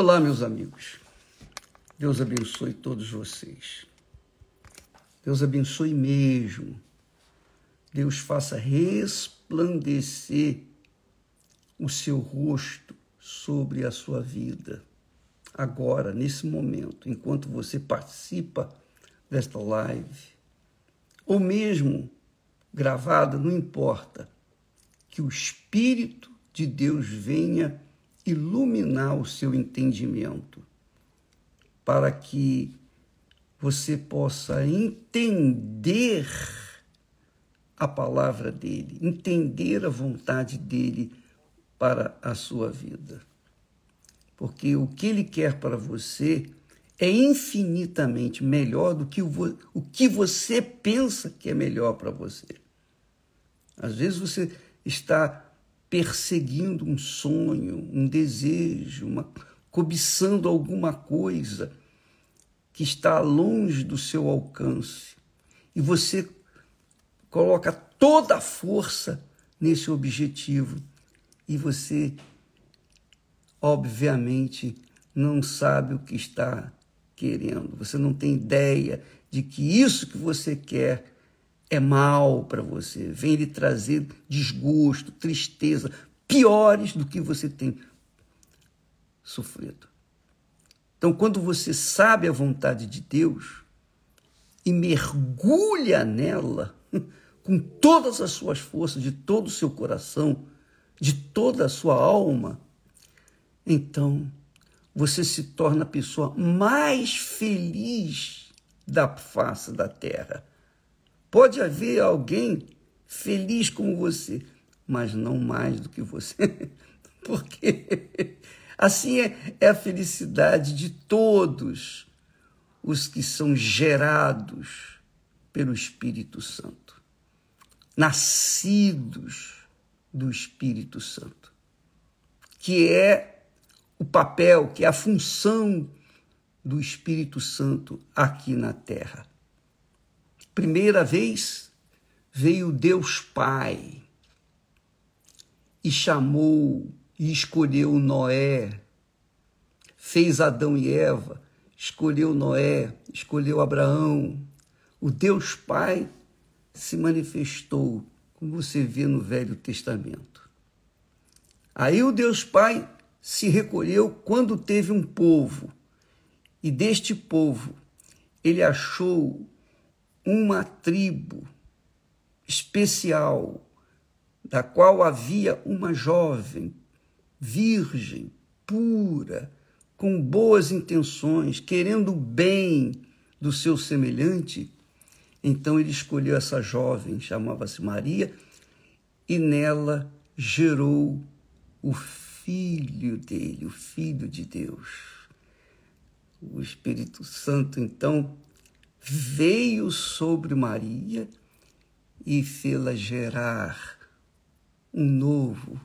Olá, meus amigos. Deus abençoe todos vocês. Deus abençoe mesmo. Deus faça resplandecer o seu rosto sobre a sua vida. Agora, nesse momento, enquanto você participa desta live, ou mesmo gravada, não importa, que o Espírito de Deus venha iluminar o seu entendimento, para que você possa entender a palavra dele, entender a vontade dele para a sua vida. Porque o que ele quer para você é infinitamente melhor do que o, o que você pensa que é melhor para você. Às vezes você está perseguindo um sonho, um desejo, uma, cobiçando alguma coisa que está longe do seu alcance. E você coloca toda a força nesse objetivo. E você, obviamente, não sabe o que está querendo. Você não tem ideia de que isso que você quer é mal para você, vem lhe trazer desgosto, tristeza, piores do que você tem sofrido. Então, quando você sabe a vontade de Deus e mergulha nela com todas as suas forças, de todo o seu coração, de toda a sua alma, então você se torna a pessoa mais feliz da face da terra Pode haver alguém feliz como você, mas não mais do que você. Porque assim é, é a felicidade de todos os que são gerados pelo Espírito Santo, nascidos do Espírito Santo, que é o papel, que é a função do Espírito Santo aqui na terra primeira vez veio Deus Pai e chamou e escolheu Noé, fez Adão e Eva, escolheu Noé, escolheu Abraão. O Deus Pai se manifestou, como você vê no Velho Testamento. Aí o Deus Pai se recolheu quando teve um povo, e deste povo ele achou uma tribo especial, da qual havia uma jovem, virgem, pura, com boas intenções, querendo o bem do seu semelhante. Então ele escolheu essa jovem, chamava-se Maria, e nela gerou o filho dele, o filho de Deus. O Espírito Santo, então, veio sobre Maria e fê-la gerar um novo,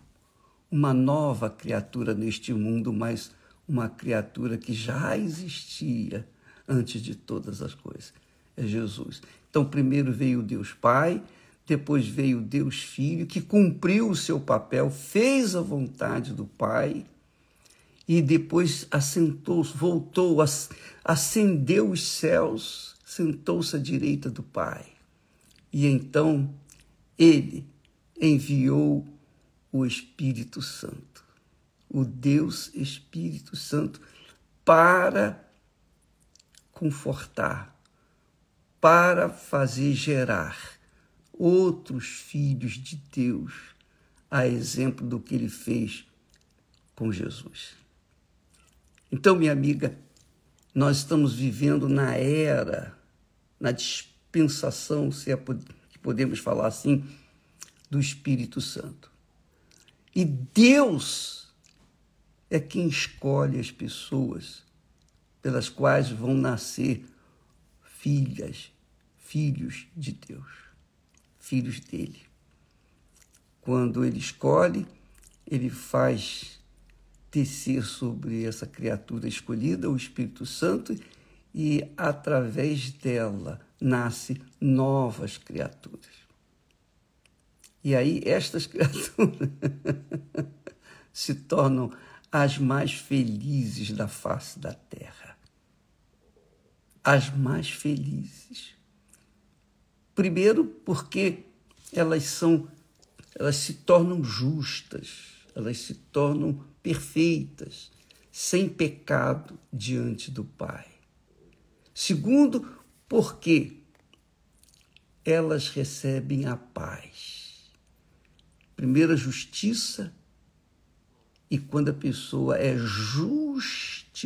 uma nova criatura neste mundo, mas uma criatura que já existia antes de todas as coisas. É Jesus. Então, primeiro veio Deus Pai, depois veio Deus Filho, que cumpriu o seu papel, fez a vontade do Pai e depois assentou, voltou, ascendeu os céus sentou-se à direita do Pai. E então ele enviou o Espírito Santo, o Deus Espírito Santo, para confortar, para fazer gerar outros filhos de Deus, a exemplo do que ele fez com Jesus. Então, minha amiga, nós estamos vivendo na era na dispensação, se é que podemos falar assim, do Espírito Santo. E Deus é quem escolhe as pessoas pelas quais vão nascer filhas, filhos de Deus, filhos dele. Quando ele escolhe, ele faz descer sobre essa criatura escolhida o Espírito Santo e através dela nasce novas criaturas. E aí estas criaturas se tornam as mais felizes da face da terra. As mais felizes. Primeiro, porque elas são, elas se tornam justas, elas se tornam perfeitas, sem pecado diante do Pai. Segundo, porque elas recebem a paz. Primeiro, a justiça, e quando a pessoa é justificada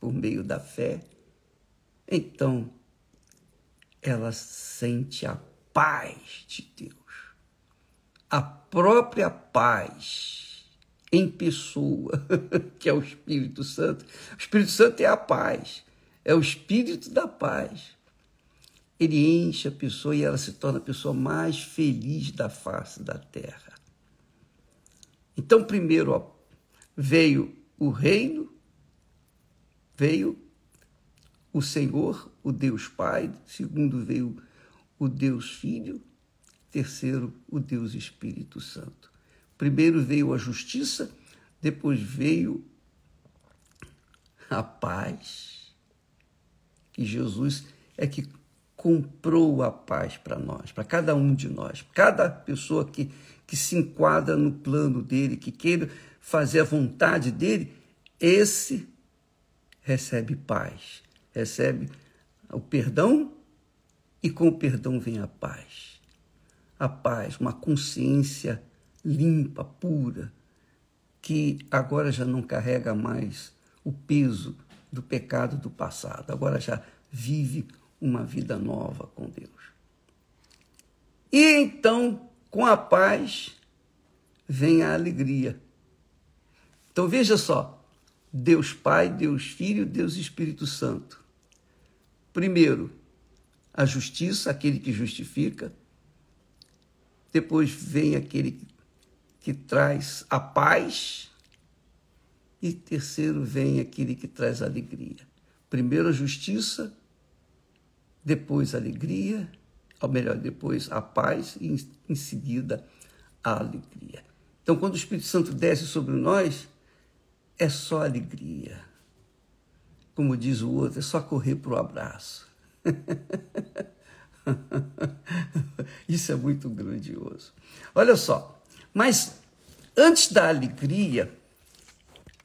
por meio da fé, então ela sente a paz de Deus. A própria paz em pessoa, que é o Espírito Santo. O Espírito Santo é a paz, é o Espírito da paz. Ele enche a pessoa e ela se torna a pessoa mais feliz da face da terra. Então, primeiro ó, veio o reino, veio o Senhor, o Deus Pai, segundo veio o Deus Filho, terceiro o Deus Espírito Santo. Primeiro veio a justiça, depois veio a paz, que Jesus é que comprou a paz para nós, para cada um de nós, cada pessoa que, que se enquadra no plano dele, que queira fazer a vontade dele, esse recebe paz, recebe o perdão e com o perdão vem a paz. A paz, uma consciência limpa, pura, que agora já não carrega mais o peso do pecado do passado, agora já vive uma vida nova com Deus. E então, com a paz, vem a alegria. Então veja só: Deus Pai, Deus Filho, Deus Espírito Santo. Primeiro, a justiça, aquele que justifica. Depois vem aquele que, traz a paz. E terceiro, vem aquele que traz alegria. Primeiro a justiça, depois a alegria, ou melhor, depois a paz e em seguida a alegria. Então, quando o Espírito Santo desce sobre nós, é só alegria. Como diz o outro, é só correr para o abraço. Isso é muito grandioso. Olha só, mas antes da alegria,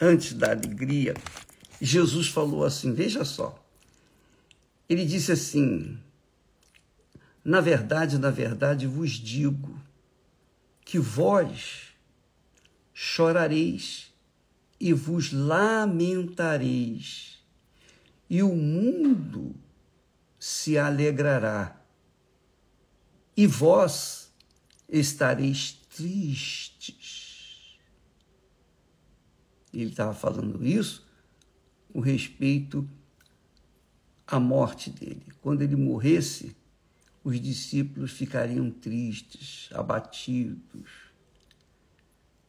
antes da alegria, Jesus falou assim: veja só, ele disse assim: Na verdade, na verdade vos digo que vós chorareis e vos lamentareis, e o mundo se alegrará, e vós estareis tristes. Ele estava falando isso com respeito a morte dele. Quando ele morresse, os discípulos ficariam tristes, abatidos.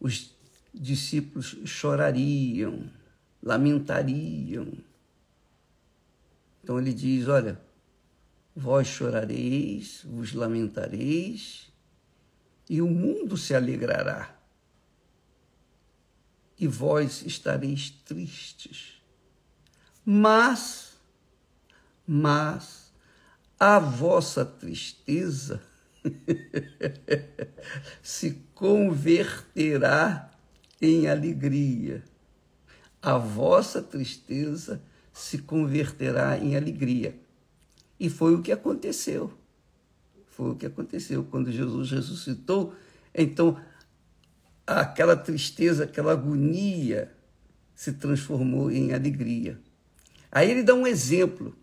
Os discípulos chorariam, lamentariam. Então ele diz: Olha, vós chorareis, vos lamentareis, e o mundo se alegrará, e vós estareis tristes. Mas mas a vossa tristeza se converterá em alegria. A vossa tristeza se converterá em alegria. E foi o que aconteceu. Foi o que aconteceu quando Jesus ressuscitou. Então, aquela tristeza, aquela agonia se transformou em alegria. Aí ele dá um exemplo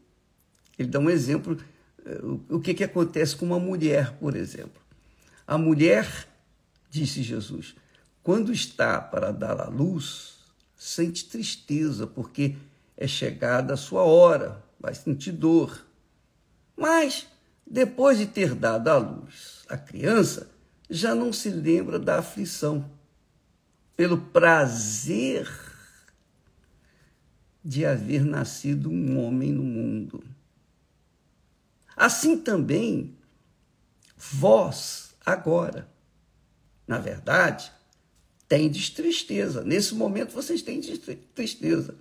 ele dá um exemplo, eh, o que, que acontece com uma mulher, por exemplo. A mulher, disse Jesus, quando está para dar à luz, sente tristeza, porque é chegada a sua hora, vai sentir dor. Mas, depois de ter dado à luz a criança, já não se lembra da aflição, pelo prazer de haver nascido um homem no mundo. Assim também, vós, agora. Na verdade, tendes tristeza. Nesse momento vocês têm tristeza.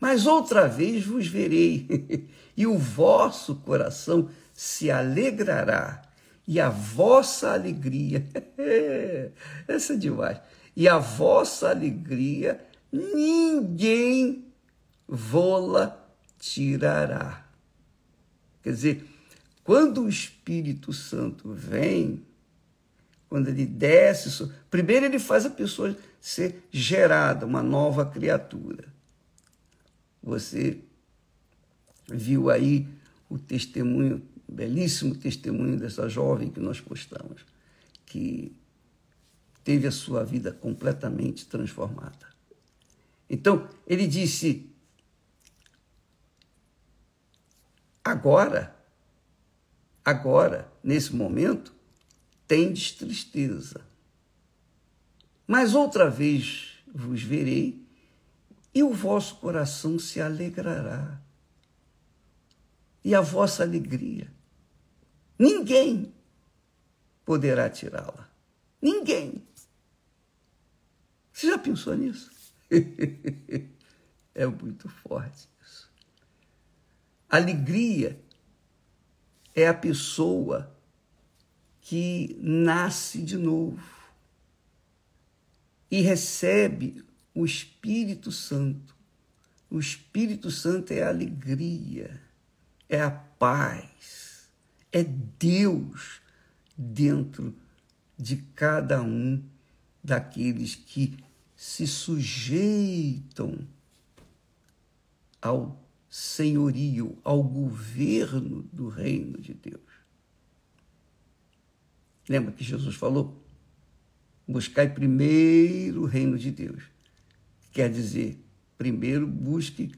Mas outra vez vos verei, e o vosso coração se alegrará, e a vossa alegria, essa é demais, e a vossa alegria ninguém vô-la tirará. Quer dizer, quando o Espírito Santo vem, quando ele desce, primeiro ele faz a pessoa ser gerada, uma nova criatura. Você viu aí o testemunho, belíssimo testemunho dessa jovem que nós postamos, que teve a sua vida completamente transformada. Então, ele disse: agora, agora, nesse momento, tendes tristeza. Mas outra vez vos verei e o vosso coração se alegrará. E a vossa alegria, ninguém poderá tirá-la. Ninguém. Você já pensou nisso? é muito forte isso. Alegria é a pessoa que nasce de novo e recebe o Espírito Santo. O Espírito Santo é a alegria, é a paz, é Deus dentro de cada um daqueles que se sujeitam ao senhorio, ao governo do reino de Deus. Lembra que Jesus falou? Buscai primeiro o reino de Deus. Quer dizer, primeiro busque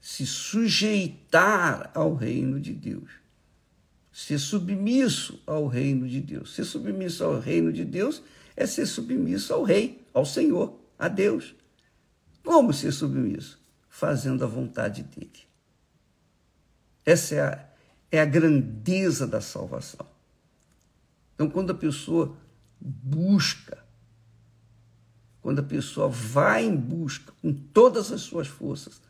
se sujeitar ao reino de Deus. Ser submisso ao reino de Deus. Ser submisso ao reino de Deus é ser submisso ao rei, ao Senhor, a Deus. Como ser submisso? Fazendo a vontade dele. Essa é a, é a grandeza da salvação. Então, quando a pessoa busca, quando a pessoa vai em busca com todas as suas forças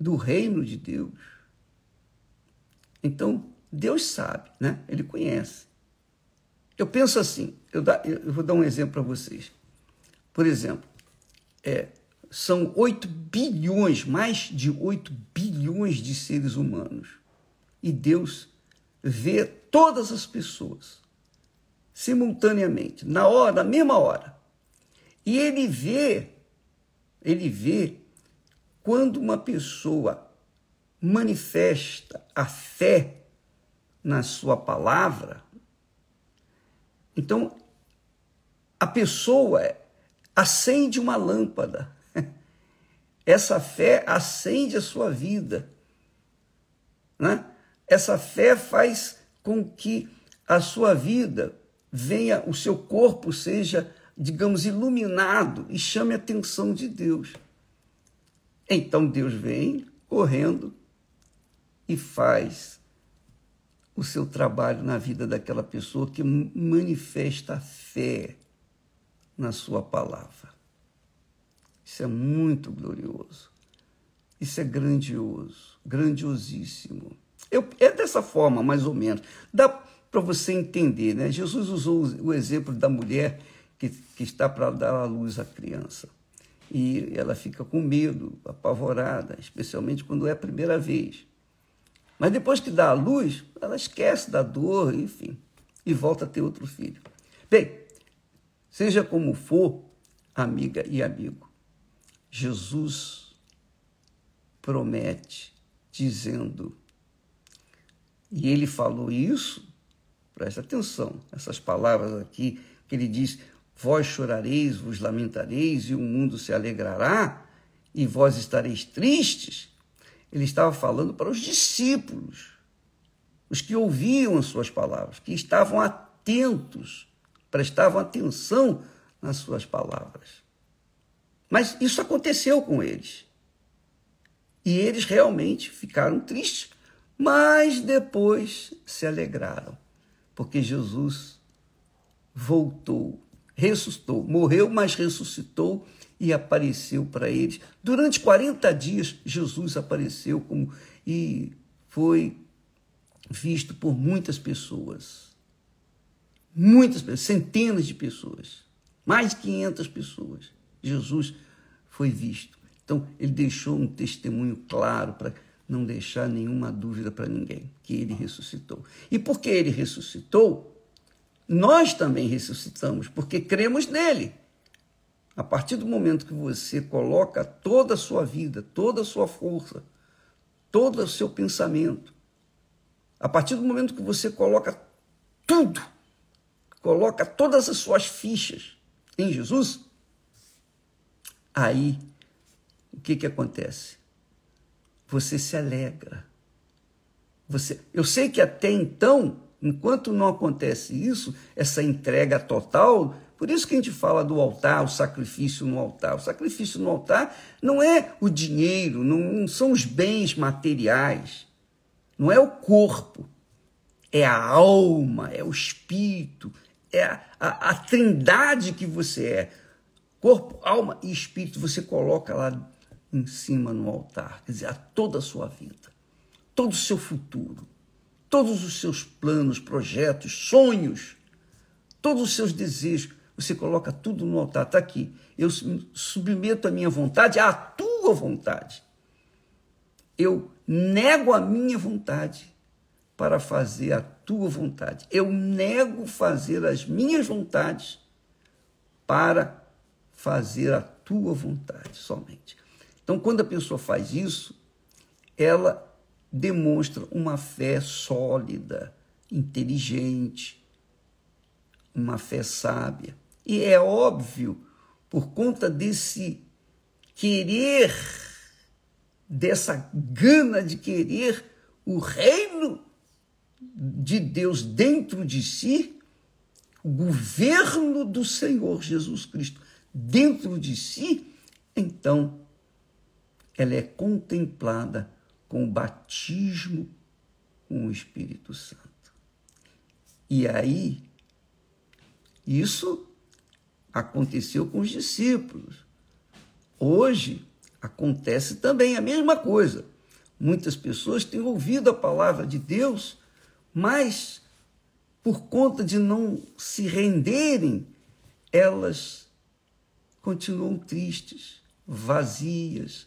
do reino de Deus, então Deus sabe, né? Ele conhece. Eu penso assim, eu, eu vou dar um exemplo para vocês. Por exemplo, é, são 8 bilhões, mais de 8 bilhões de seres humanos. E Deus vê todas as pessoas simultaneamente, na hora, na mesma hora. E ele vê, ele vê quando uma pessoa manifesta a fé na sua palavra, então a pessoa acende uma lâmpada. Essa fé acende a sua vida. Né? Essa fé faz com que a sua vida venha, o seu corpo seja, digamos, iluminado e chame a atenção de Deus. Então Deus vem correndo e faz o seu trabalho na vida daquela pessoa que manifesta fé na sua palavra. Isso é muito glorioso. Isso é grandioso, grandiosíssimo. Eu, é dessa forma, mais ou menos. Dá para você entender, né? Jesus usou o exemplo da mulher que, que está para dar à luz à criança. E ela fica com medo, apavorada, especialmente quando é a primeira vez. Mas depois que dá à luz, ela esquece da dor, enfim, e volta a ter outro filho. Bem, seja como for, amiga e amigo, Jesus promete, dizendo e ele falou isso, presta atenção, essas palavras aqui, que ele diz: Vós chorareis, vos lamentareis, e o mundo se alegrará, e vós estareis tristes. Ele estava falando para os discípulos, os que ouviam as suas palavras, que estavam atentos, prestavam atenção nas suas palavras. Mas isso aconteceu com eles. E eles realmente ficaram tristes mas depois se alegraram, porque Jesus voltou. ressuscitou, morreu, mas ressuscitou e apareceu para eles. Durante 40 dias, Jesus apareceu como, e foi visto por muitas pessoas. Muitas pessoas, centenas de pessoas, mais de 500 pessoas. Jesus foi visto. Então, ele deixou um testemunho claro para não deixar nenhuma dúvida para ninguém que ele ressuscitou. E porque ele ressuscitou, nós também ressuscitamos, porque cremos nele. A partir do momento que você coloca toda a sua vida, toda a sua força, todo o seu pensamento, a partir do momento que você coloca tudo, coloca todas as suas fichas em Jesus, aí o que, que acontece? Você se alegra. Você, eu sei que até então, enquanto não acontece isso, essa entrega total, por isso que a gente fala do altar, o sacrifício no altar. O sacrifício no altar não é o dinheiro, não são os bens materiais, não é o corpo, é a alma, é o espírito, é a, a, a trindade que você é. Corpo, alma e espírito, você coloca lá em cima no altar, quer dizer, a toda a sua vida, todo o seu futuro, todos os seus planos, projetos, sonhos, todos os seus desejos você coloca tudo no altar. Está aqui. Eu submeto a minha vontade à tua vontade. Eu nego a minha vontade para fazer a tua vontade. Eu nego fazer as minhas vontades para fazer a tua vontade somente. Então, quando a pessoa faz isso, ela demonstra uma fé sólida, inteligente, uma fé sábia. E é óbvio, por conta desse querer, dessa gana de querer o reino de Deus dentro de si, o governo do Senhor Jesus Cristo dentro de si, então ela é contemplada com o batismo com o Espírito Santo. E aí, isso aconteceu com os discípulos. Hoje acontece também a mesma coisa. Muitas pessoas têm ouvido a palavra de Deus, mas por conta de não se renderem, elas continuam tristes, vazias,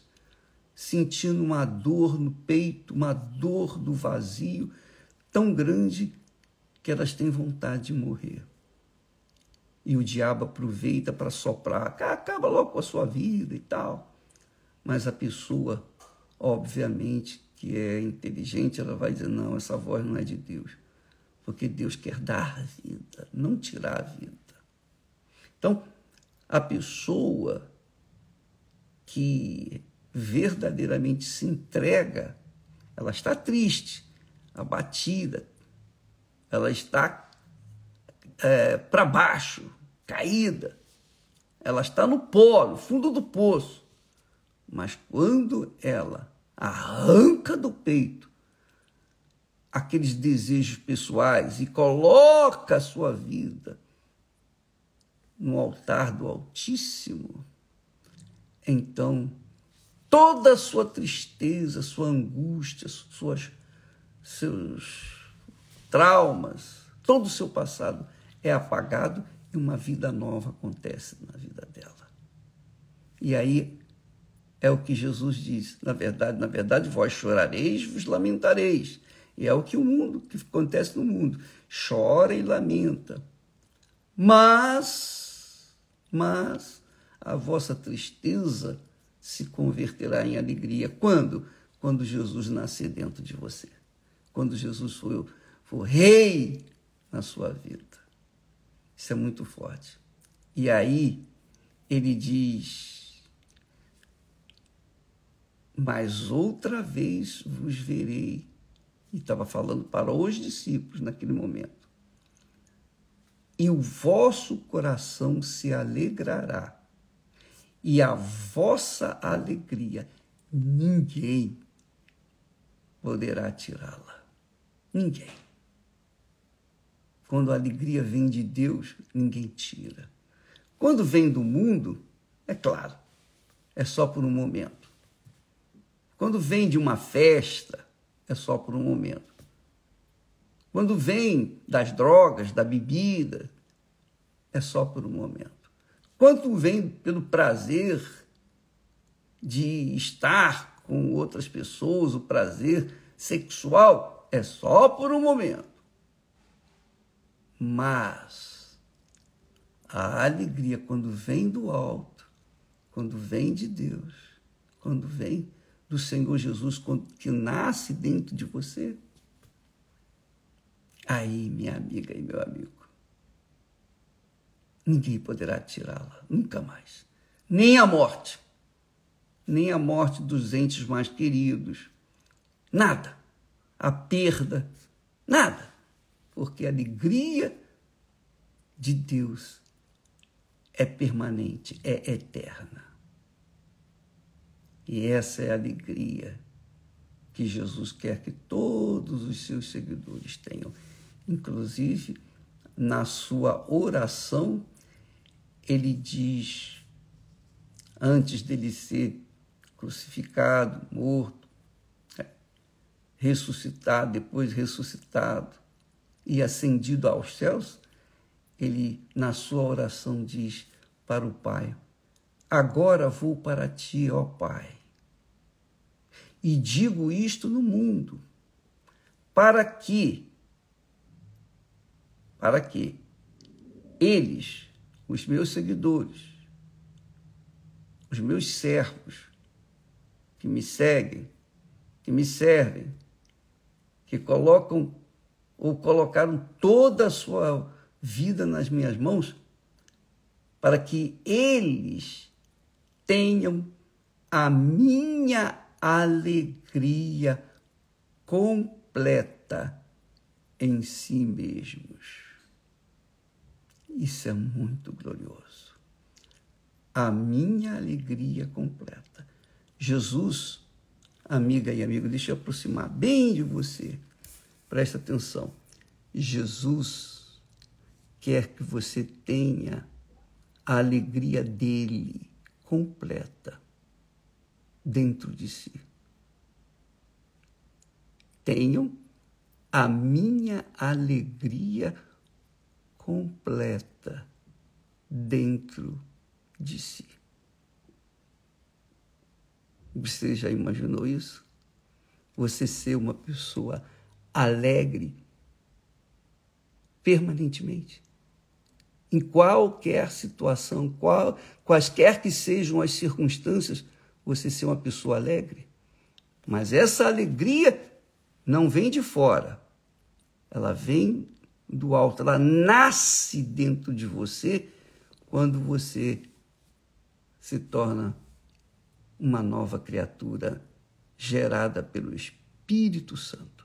sentindo uma dor no peito, uma dor do vazio tão grande que elas têm vontade de morrer e o diabo aproveita para soprar, acaba logo com a sua vida e tal. Mas a pessoa, obviamente, que é inteligente, ela vai dizer: não, essa voz não é de Deus, porque Deus quer dar a vida, não tirar a vida. Então, a pessoa que verdadeiramente se entrega, ela está triste, abatida, ela está é, para baixo, caída. Ela está no pó, no fundo do poço. Mas quando ela arranca do peito aqueles desejos pessoais e coloca a sua vida no altar do Altíssimo, então toda a sua tristeza, sua angústia, suas, seus traumas, todo o seu passado é apagado e uma vida nova acontece na vida dela. E aí é o que Jesus diz, na verdade, na verdade, vós chorareis, vos lamentareis. E é o que o mundo, que acontece no mundo, chora e lamenta. Mas, mas a vossa tristeza se converterá em alegria. Quando? Quando Jesus nascer dentro de você. Quando Jesus for, for rei na sua vida. Isso é muito forte. E aí ele diz: Mas outra vez vos verei. E estava falando para os discípulos naquele momento. E o vosso coração se alegrará, e a vossa alegria ninguém poderá tirá-la. Ninguém. Quando a alegria vem de Deus, ninguém tira. Quando vem do mundo, é claro, é só por um momento. Quando vem de uma festa, é só por um momento. Quando vem das drogas, da bebida, é só por um momento. Quando vem pelo prazer de estar com outras pessoas, o prazer sexual, é só por um momento. Mas a alegria, quando vem do alto, quando vem de Deus, quando vem do Senhor Jesus, quando, que nasce dentro de você, aí, minha amiga e meu amigo, ninguém poderá tirá-la, nunca mais. Nem a morte, nem a morte dos entes mais queridos, nada. A perda, nada. Porque a alegria de Deus é permanente, é eterna. E essa é a alegria que Jesus quer que todos os seus seguidores tenham. Inclusive, na sua oração, ele diz, antes dele ser crucificado, morto, ressuscitado, depois ressuscitado e ascendido aos céus, ele, na sua oração, diz para o Pai: Agora vou para ti, ó Pai. E digo isto no mundo, para que, para que eles, os meus seguidores, os meus servos, que me seguem, que me servem, que colocam ou colocaram toda a sua vida nas minhas mãos, para que eles tenham a minha alegria completa em si mesmos. Isso é muito glorioso. A minha alegria completa. Jesus, amiga e amigo, deixa eu aproximar bem de você. Presta atenção. Jesus quer que você tenha a alegria dele completa dentro de si. Tenham a minha alegria completa dentro de si. Você já imaginou isso? Você ser uma pessoa alegre permanentemente em qualquer situação, qual, quaisquer que sejam as circunstâncias, você ser uma pessoa alegre. Mas essa alegria não vem de fora, ela vem do alto, ela nasce dentro de você quando você se torna uma nova criatura gerada pelo Espírito Santo,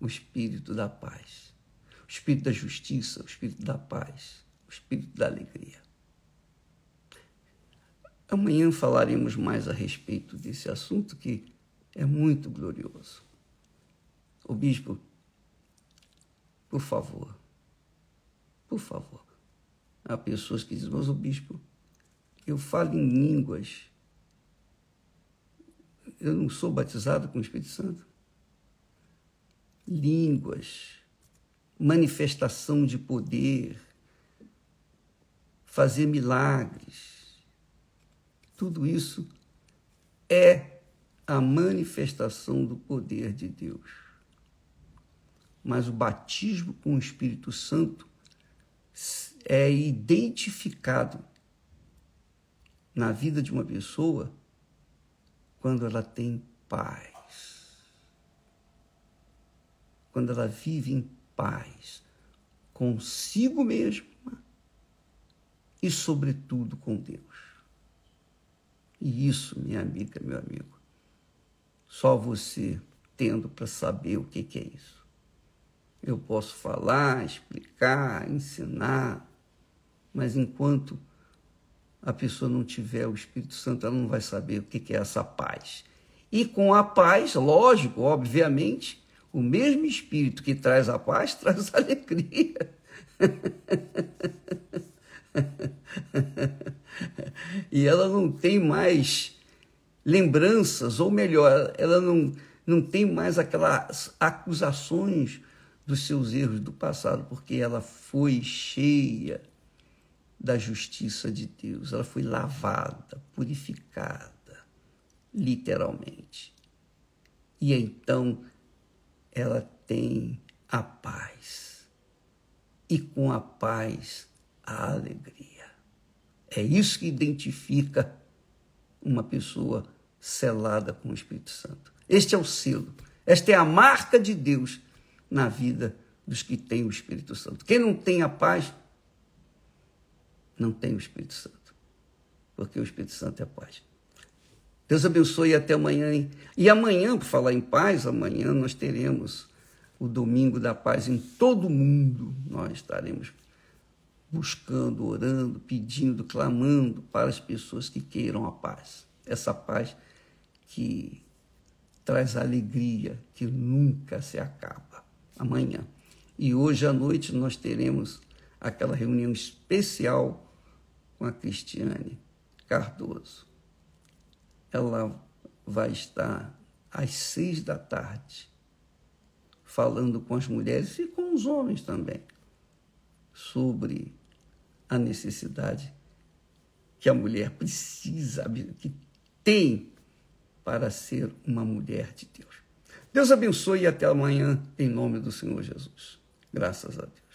o Espírito da paz o espírito da justiça, o espírito da paz, o espírito da alegria. Amanhã falaremos mais a respeito desse assunto que é muito glorioso. O bispo, por favor, por favor. Há pessoas que dizem, mas o bispo, eu falo em línguas. Eu não sou batizado com o Espírito Santo. Línguas manifestação de poder, fazer milagres. Tudo isso é a manifestação do poder de Deus. Mas o batismo com o Espírito Santo é identificado na vida de uma pessoa quando ela tem paz. Quando ela vive em paz consigo mesma e, sobretudo, com Deus. E isso, minha amiga, meu amigo, só você tendo para saber o que, que é isso. Eu posso falar, explicar, ensinar, mas enquanto a pessoa não tiver o Espírito Santo, ela não vai saber o que, que é essa paz. E com a paz, lógico, obviamente, o mesmo Espírito que traz a paz traz a alegria. e ela não tem mais lembranças, ou melhor, ela não, não tem mais aquelas acusações dos seus erros do passado, porque ela foi cheia da justiça de Deus, ela foi lavada, purificada, literalmente. E então ela tem a paz. E com a paz, a alegria. É isso que identifica uma pessoa selada com o Espírito Santo. Este é o selo. Esta é a marca de Deus na vida dos que têm o Espírito Santo. Quem não tem a paz, não tem o Espírito Santo. Porque o Espírito Santo é paz. Deus abençoe e até amanhã. E amanhã, por falar em paz, amanhã nós teremos o domingo da paz em todo o mundo. Nós estaremos buscando, orando, pedindo, clamando para as pessoas que queiram a paz. Essa paz que traz alegria, que nunca se acaba. Amanhã. E hoje à noite nós teremos aquela reunião especial com a Cristiane Cardoso. Ela vai estar às seis da tarde falando com as mulheres e com os homens também sobre a necessidade que a mulher precisa, que tem para ser uma mulher de Deus. Deus abençoe e até amanhã, em nome do Senhor Jesus. Graças a Deus.